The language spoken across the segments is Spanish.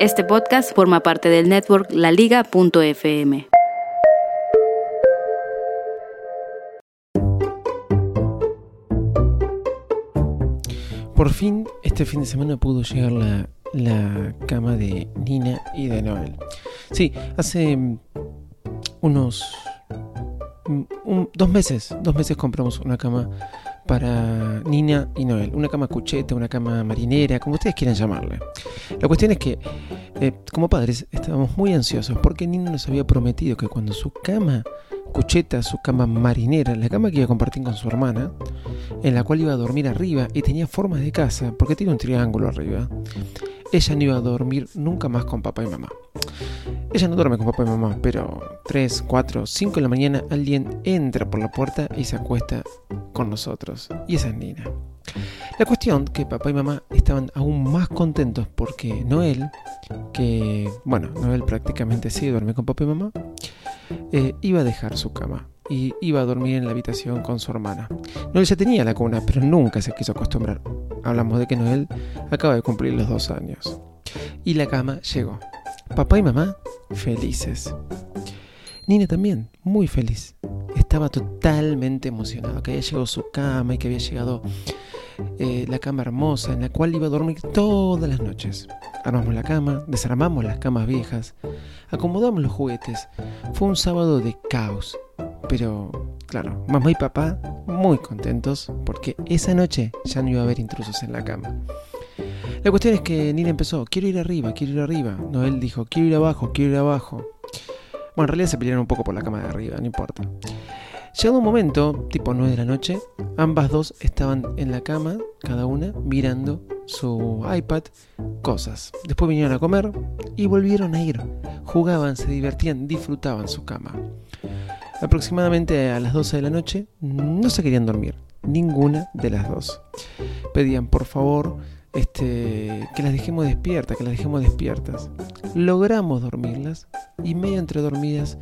Este podcast forma parte del network laliga.fm. Por fin, este fin de semana pudo llegar la, la cama de Nina y de Noel. Sí, hace mm, unos mm, dos meses, dos meses compramos una cama para Nina y Noel. Una cama cucheta, una cama marinera, como ustedes quieran llamarle. La cuestión es que, eh, como padres, estábamos muy ansiosos porque Nina nos había prometido que cuando su cama cucheta, su cama marinera, la cama que iba a compartir con su hermana, en la cual iba a dormir arriba y tenía formas de casa, porque tiene un triángulo arriba, ella no iba a dormir nunca más con papá y mamá. Ella no duerme con papá y mamá, pero 3, 4, 5 de la mañana alguien entra por la puerta y se acuesta con nosotros. Y esa es Nina. La cuestión que papá y mamá estaban aún más contentos porque Noel, que bueno, Noel prácticamente sí duerme con papá y mamá, eh, iba a dejar su cama y iba a dormir en la habitación con su hermana. Noel ya tenía la cuna, pero nunca se quiso acostumbrar. Hablamos de que Noel acaba de cumplir los dos años. Y la cama llegó. Papá y mamá felices. Nina también, muy feliz. Estaba totalmente emocionada que había llegado su cama y que había llegado eh, la cama hermosa en la cual iba a dormir todas las noches. Armamos la cama, desarmamos las camas viejas, acomodamos los juguetes. Fue un sábado de caos. Pero, claro, mamá y papá muy contentos porque esa noche ya no iba a haber intrusos en la cama. La cuestión es que Nina empezó, quiero ir arriba, quiero ir arriba. Noel dijo, quiero ir abajo, quiero ir abajo. Bueno, en realidad se pelearon un poco por la cama de arriba, no importa. Llegado un momento, tipo 9 de la noche, ambas dos estaban en la cama, cada una, mirando su iPad, cosas. Después vinieron a comer y volvieron a ir. Jugaban, se divertían, disfrutaban su cama. Aproximadamente a las 12 de la noche no se querían dormir, ninguna de las dos. Pedían por favor este, que las dejemos despiertas, que las dejemos despiertas. Logramos dormirlas y medio entre dormidas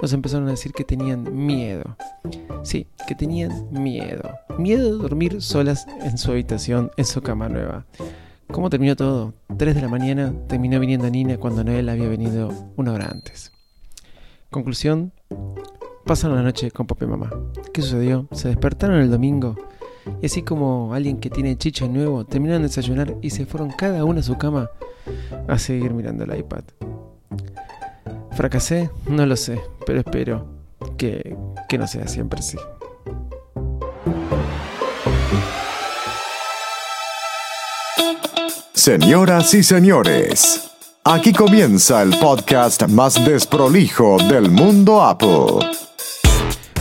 nos empezaron a decir que tenían miedo. Sí, que tenían miedo. Miedo de dormir solas en su habitación, en su cama nueva. ¿Cómo terminó todo? 3 de la mañana terminó viniendo Nina cuando Noel había venido una hora antes. Conclusión, pasaron la noche con papá y mamá. ¿Qué sucedió? Se despertaron el domingo y así como alguien que tiene chicha nuevo, terminaron de desayunar y se fueron cada uno a su cama a seguir mirando el iPad. ¿Fracasé? No lo sé, pero espero que, que no sea siempre así. Señoras y señores, aquí comienza el podcast más desprolijo del mundo Apple.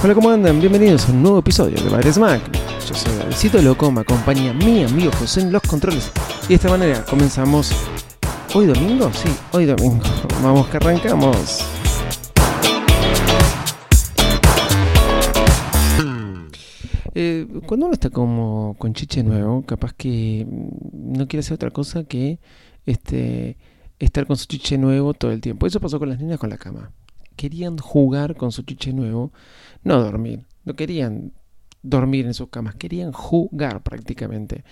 Hola, ¿cómo andan? Bienvenidos a un nuevo episodio de Padres Mac. Yo soy Davidcito Loco, me acompaña mi amigo José en los controles. Y de esta manera comenzamos. ¿Hoy domingo? Sí, hoy domingo. Vamos que arrancamos. Eh, cuando uno está como con chiche nuevo, capaz que mm, no quiere hacer otra cosa que este, estar con su chiche nuevo todo el tiempo. Eso pasó con las niñas con la cama. Querían jugar con su chiche nuevo, no dormir. No querían dormir en sus camas, querían jugar prácticamente.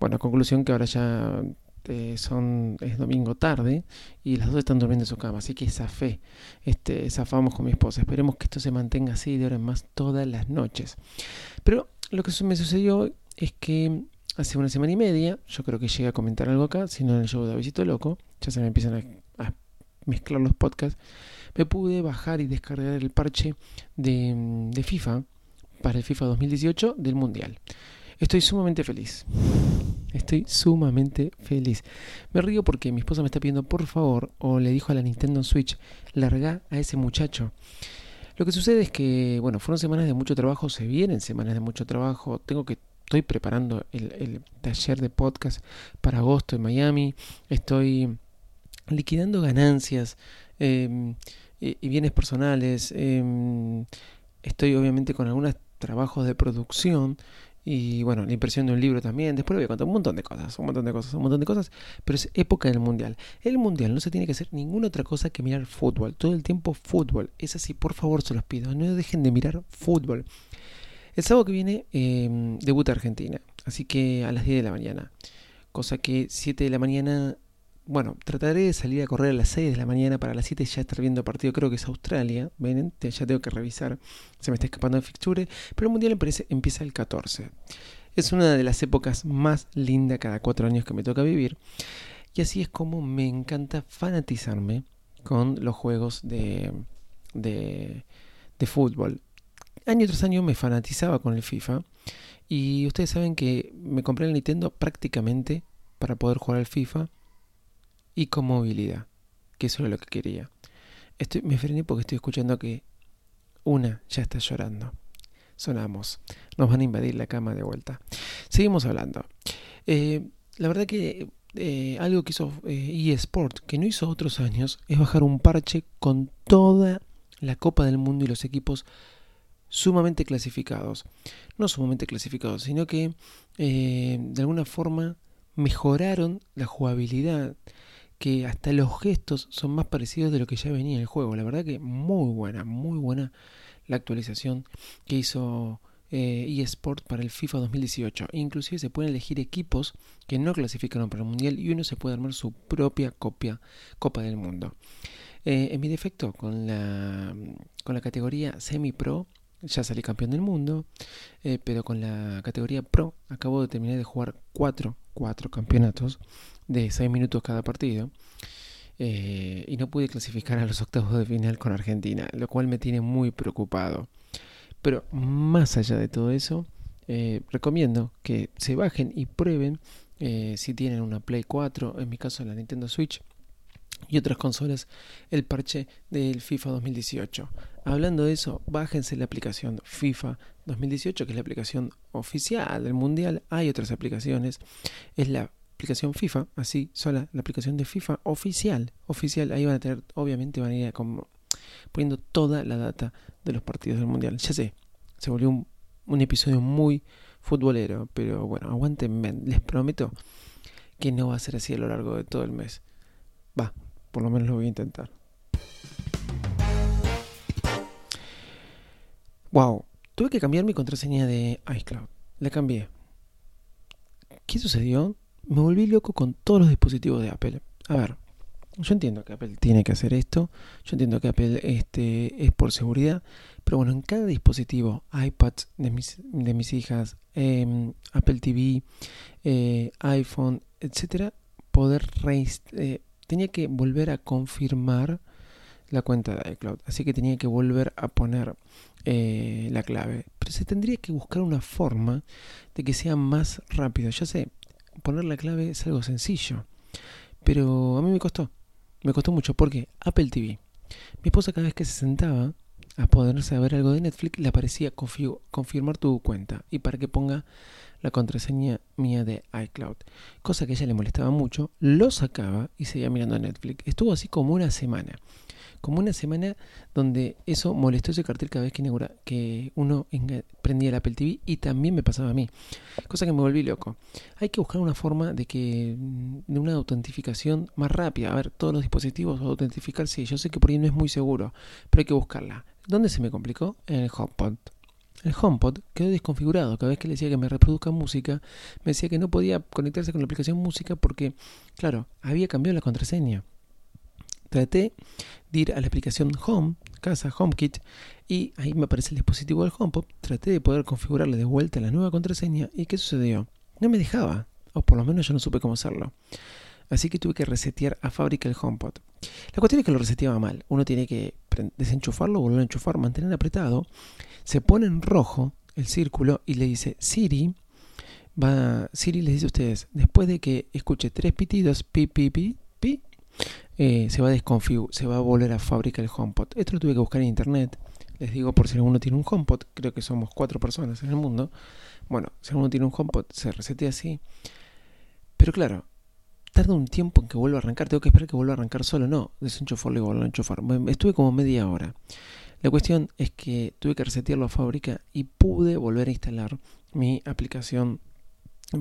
Bueno, conclusión que ahora ya eh, son es domingo tarde y las dos están durmiendo en su cama, así que zafé, este, zafamos con mi esposa. Esperemos que esto se mantenga así de ahora en más todas las noches. Pero lo que me sucedió es que hace una semana y media, yo creo que llegué a comentar algo acá, si no en el show de Davidito Loco, ya se me empiezan a, mezclar los podcasts, me pude bajar y descargar el parche de FIFA para el FIFA 2018 del Mundial. Estoy sumamente feliz. Estoy sumamente feliz. Me río porque mi esposa me está pidiendo por favor, o le dijo a la Nintendo Switch, larga a ese muchacho. Lo que sucede es que, bueno, fueron semanas de mucho trabajo, se vienen semanas de mucho trabajo, tengo que estoy preparando el, taller de podcast para agosto en Miami, estoy liquidando ganancias em, y, bienes personales, em, estoy obviamente con algunos trabajos de producción y bueno, la impresión de un libro también. Después voy a contar un montón de cosas, un montón de cosas, un montón de cosas. Pero es época del mundial. El mundial no se tiene que hacer ninguna otra cosa que mirar fútbol. Todo el tiempo fútbol. Es así, por favor, se los pido. No dejen de mirar fútbol. El sábado que viene eh, debuta Argentina. Así que a las 10 de la mañana. Cosa que 7 de la mañana bueno, trataré de salir a correr a las 6 de la mañana para las 7 ya estar viendo partido, creo que es Australia, ven, ya tengo que revisar, se me está escapando el fixture, pero el Mundial empieza el 14. Es una de las épocas más lindas cada cuatro años que me toca vivir, y así es como me encanta fanatizarme con los juegos de, de, de fútbol. Año tras año me fanatizaba con el FIFA, y ustedes saben que me compré el Nintendo prácticamente para poder jugar al FIFA y con movilidad, que eso era lo que quería. Estoy, me frené porque estoy escuchando que una ya está llorando. Sonamos. Nos van a invadir la cama de vuelta. Seguimos hablando. Eh, la verdad que eh, algo que hizo eh, eSport, que no hizo otros años, es bajar un parche con toda la Copa del Mundo y los equipos sumamente clasificados. No sumamente clasificados, sino que de alguna forma mejoraron la jugabilidad que hasta los gestos son más parecidos de lo que ya venía en el juego. La verdad que muy buena, muy buena la actualización que hizo eh, eSport para el FIFA 2018. Inclusive se pueden elegir equipos que no clasificaron para el Mundial y uno se puede armar su propia copia Copa del Mundo. Eh, en mi defecto, con la, con la categoría semi-pro, ya salí campeón del mundo, eh, pero con la categoría pro acabo de terminar de jugar cuatro, cuatro campeonatos de 6 minutos cada partido. Eh, y no pude clasificar a los octavos de final con Argentina, lo cual me tiene muy preocupado. Pero más allá de todo eso, eh, recomiendo que se bajen y prueben eh, si tienen una Play 4, en mi caso la Nintendo Switch, y otras consolas, el parche del FIFA 2018. Hablando de eso, bájense la aplicación FIFA 2018, que es la aplicación oficial del Mundial. Hay otras aplicaciones. Es la aplicación FIFA, así sola, la aplicación de FIFA oficial, oficial, ahí van a tener, obviamente van a ir como poniendo toda la data de los partidos del mundial. Ya sé, se volvió un, un episodio muy futbolero, pero bueno, aguantenme, les prometo que no va a ser así a lo largo de todo el mes. Va, por lo menos lo voy a intentar. Wow, tuve que cambiar mi contraseña de iCloud. La cambié. ¿Qué sucedió? me volví loco con todos los dispositivos de Apple. A ver, yo entiendo que Apple tiene que hacer esto, yo entiendo que Apple este, es por seguridad, pero bueno, en cada dispositivo, iPad de mis, de mis hijas, em, Apple TV, eh, iPhone, etcétera, poder eh, tenía que volver a confirmar la cuenta de iCloud, así que tenía que volver a poner eh, la clave, pero se tendría que buscar una forma de que sea más rápido. Ya sé, poner la clave es algo sencillo. Pero a mí me costó. Me costó mucho porque Apple TV. Mi esposa cada vez que se sentaba a poderse ver algo de Netflix le aparecía confirmar tu cuenta y para que ponga la contraseña mía de iCloud. Cosa que a ella le molestaba mucho. Lo sacaba y seguía mirando Netflix. Estuvo así como una semana como una semana donde eso molestó ese cartel cada vez que, que uno prendía el Apple TV y también me pasaba a mí. Cosa que me volví loco. Hay que buscar una forma de que mm, de una autentificación más rápida. A ver, todos los dispositivos autentificar, sí, yo sé que por ahí no es muy seguro, pero hay que buscarla. ¿Dónde se me complicó? En el HomePod. El HomePod quedó desconfigurado. Cada vez que le decía que me reproduzca música, me decía que no podía conectarse con la aplicación música porque, claro, había cambiado la contraseña traté de ir a la aplicación Home, casa, HomeKit, y ahí me aparece el dispositivo del HomePod. Traté de poder configurarle de vuelta la nueva contraseña. ¿Y qué sucedió? No me dejaba, o por lo menos yo no supe cómo hacerlo. Así que tuve que resetear a fábrica el HomePod. La cuestión es que lo reseteaba mal. Uno tiene que desenchufarlo, volver a enchufar, mantener apretado. Se pone en rojo el círculo y le dice Siri. Va, Siri les dice a ustedes, después de que escuche tres pitidos, pi, pi, pi, eh, se, va a se va a volver a fábrica el HomePod. Esto lo tuve que buscar en internet. Les digo por si alguno tiene un HomePod, creo que somos cuatro personas en el mundo. Bueno, si alguno tiene un HomePod, se resetea así. Pero claro, tarda un tiempo en que vuelva a arrancar. Tengo que esperar que vuelva a arrancar solo. No, desenchufarlo y volver a enchufar. Estuve como media hora. La cuestión es que tuve que resetearlo a fábrica y pude volver a instalar mi aplicación.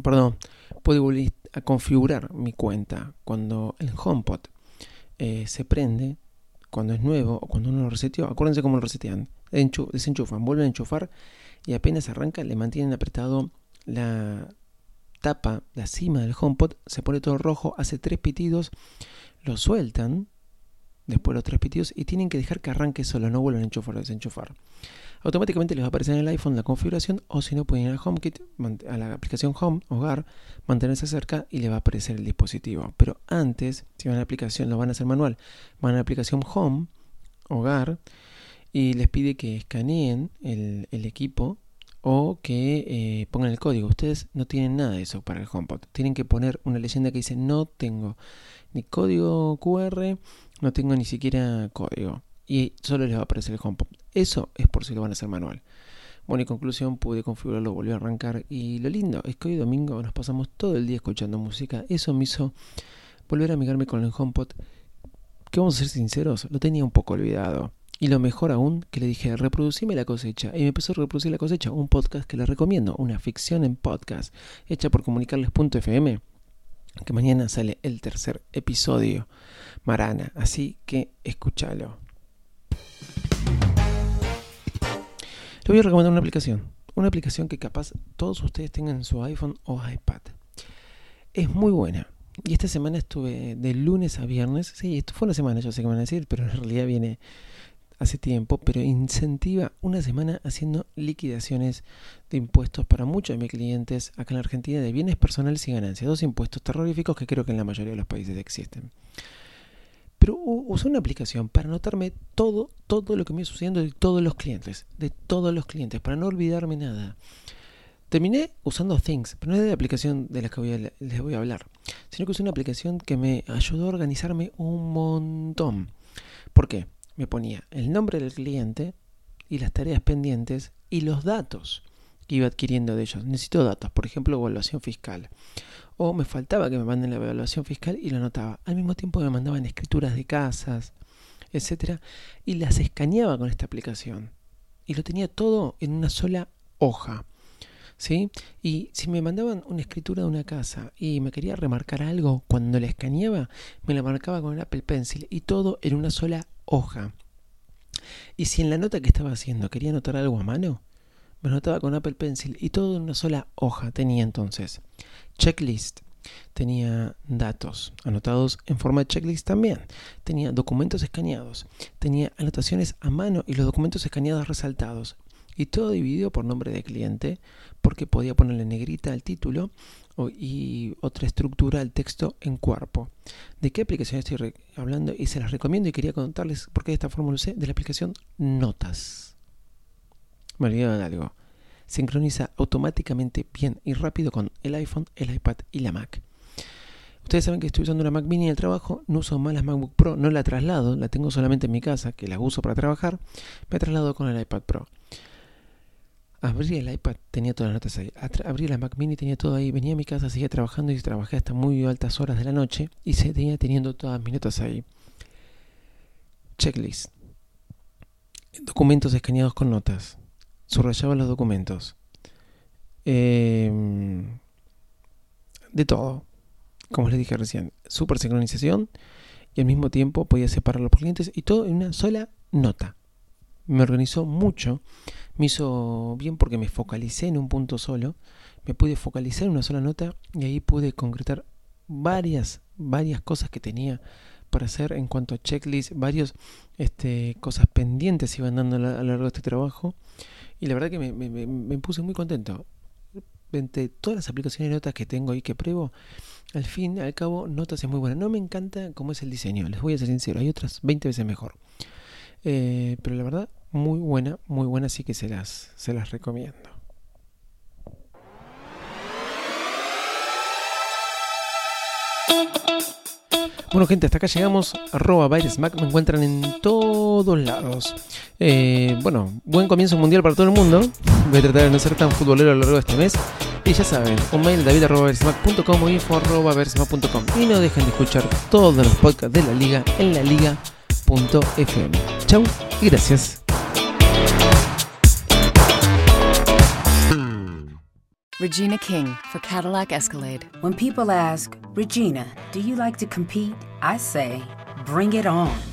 Perdón, pude volver a configurar mi cuenta cuando el HomePod eh, se prende cuando es nuevo o cuando uno lo reseteó, acuérdense cómo lo resetean. desenchufan, vuelven a enchufar y apenas arranca le mantienen apretado la tapa, la cima del HomePod, se pone todo rojo, hace tres pitidos, lo sueltan, después los tres pitidos y tienen que dejar que arranque solo, no vuelven a enchufar o desenchufar. Automáticamente les va a aparecer en el iPhone la configuración o si no pueden ir al HomeKit, a la aplicación Home, Hogar, mantenerse cerca y le va a aparecer el dispositivo. Pero antes, si van a la aplicación, lo van a hacer manual, van a la aplicación Home, Hogar, y les pide que escaneen el, equipo o que eh, pongan el código. Ustedes no tienen nada de eso para el HomePod. Tienen que poner una leyenda que dice no tengo ni código QR, no tengo ni siquiera código. Y solo les va a aparecer el HomePod. Eso es por si lo van a hacer manual. Bueno, en conclusión pude configurarlo, volvió a arrancar y lo lindo es que hoy domingo nos pasamos todo el día escuchando música. Eso me hizo volver a amigarme con el HomePod, que vamos a ser sinceros, lo tenía un poco olvidado. Y lo mejor aún, que le dije, reproducime la cosecha. Y me empezó a reproducir la cosecha, un podcast que les recomiendo, una ficción en podcast, hecha por comunicarles.fm, que mañana sale el tercer episodio, Marana. Así que escúchalo. Le voy a recomendar una aplicación. Una aplicación que capaz todos ustedes tengan en su iPhone o iPad. Es muy buena. Y esta semana estuve de lunes a viernes. Sí, esto fue una semana, yo sé que van a decir, pero en realidad viene hace tiempo. Pero incentiva una semana haciendo liquidaciones de impuestos para muchos de mis clientes acá en la Argentina de bienes personales y ganancias. Dos impuestos terroríficos que creo que en la mayoría de los países existen. Pero usé una aplicación para anotarme todo, todo lo que me iba sucediendo de todos los clientes, de todos los clientes, para no olvidarme nada. Terminé usando Things, pero no es de la aplicación de la que les voy a hablar, sino que usé una aplicación que me ayudó a organizarme un montón. ¿Por qué? Me ponía el nombre del cliente y las tareas pendientes y los datos que iba adquiriendo de ellos. Necesito datos, por ejemplo, evaluación fiscal o me faltaba que me manden la evaluación fiscal y lo anotaba. Al mismo tiempo me mandaban escrituras de casas, etcétera, y las escaneaba con esta aplicación. Y lo tenía todo en una sola hoja. ¿Sí? Y si me mandaban una escritura de una casa y me quería remarcar algo, cuando la escaneaba, me la marcaba con el Apple Pencil y todo en una sola hoja. Y si en la nota que estaba haciendo quería anotar algo a mano, me anotaba con Apple Pencil y todo en una sola hoja tenía entonces checklist. Tenía datos anotados en forma de checklist también. Tenía documentos escaneados. Tenía anotaciones a mano y los documentos escaneados resaltados. Y todo dividido por nombre de cliente, porque podía ponerle negrita al título y otra estructura al texto en cuerpo. ¿De qué aplicación estoy hablando? Y se las recomiendo y quería contarles por qué esta forma lo sé, de la aplicación Notas. Me olvidé de algo sincroniza automáticamente bien y rápido con el iPhone, el iPad y la Mac. Ustedes saben que estoy usando una Mac mini en el trabajo, no uso más la MacBook Pro, no la traslado, la tengo solamente en mi casa, que la uso para trabajar, me traslado con el iPad Pro. Abrí el iPad, tenía todas las notas ahí. Abrí la Mac mini, tenía todo ahí. Venía a mi casa, seguía trabajando y trabajé hasta muy altas horas de la noche y seguía teniendo todas mis notas ahí. Checklist. Documentos escaneados con notas subrayaba los documentos. Em, de todo. Como les dije recién, super sincronización y al mismo tiempo podía separarlo por clientes y todo en una sola nota. Me organizó mucho, me hizo bien porque me focalicé en un punto solo, me pude focalizar en una sola nota y ahí pude concretar varias, varias cosas que tenía para hacer en cuanto a checklist, varias este, cosas pendientes iban dando a lo largo de este trabajo y la verdad que me, puse muy contento. Entre todas las aplicaciones de notas que tengo y que pruebo, al fin, al cabo, Notas es muy buena. No me encanta cómo es el diseño, les voy a ser sincero, hay otras 20 veces mejor. Eh, pero la verdad, muy buena, muy buena, así que se las, se las recomiendo. Bueno, gente, hasta acá llegamos. Arroba Mac me encuentran en todos lados. Eh, bueno, buen comienzo mundial para todo el mundo. Voy a tratar de no ser tan futbolero a lo largo de este mes. Y ya saben, un mail david.com o info.versmac.com. Y no dejen de escuchar todos los podcasts de la liga en la Chau y gracias. Regina King for Cadillac Escalade. When people ask, Regina, do you like to compete? I say, bring it on.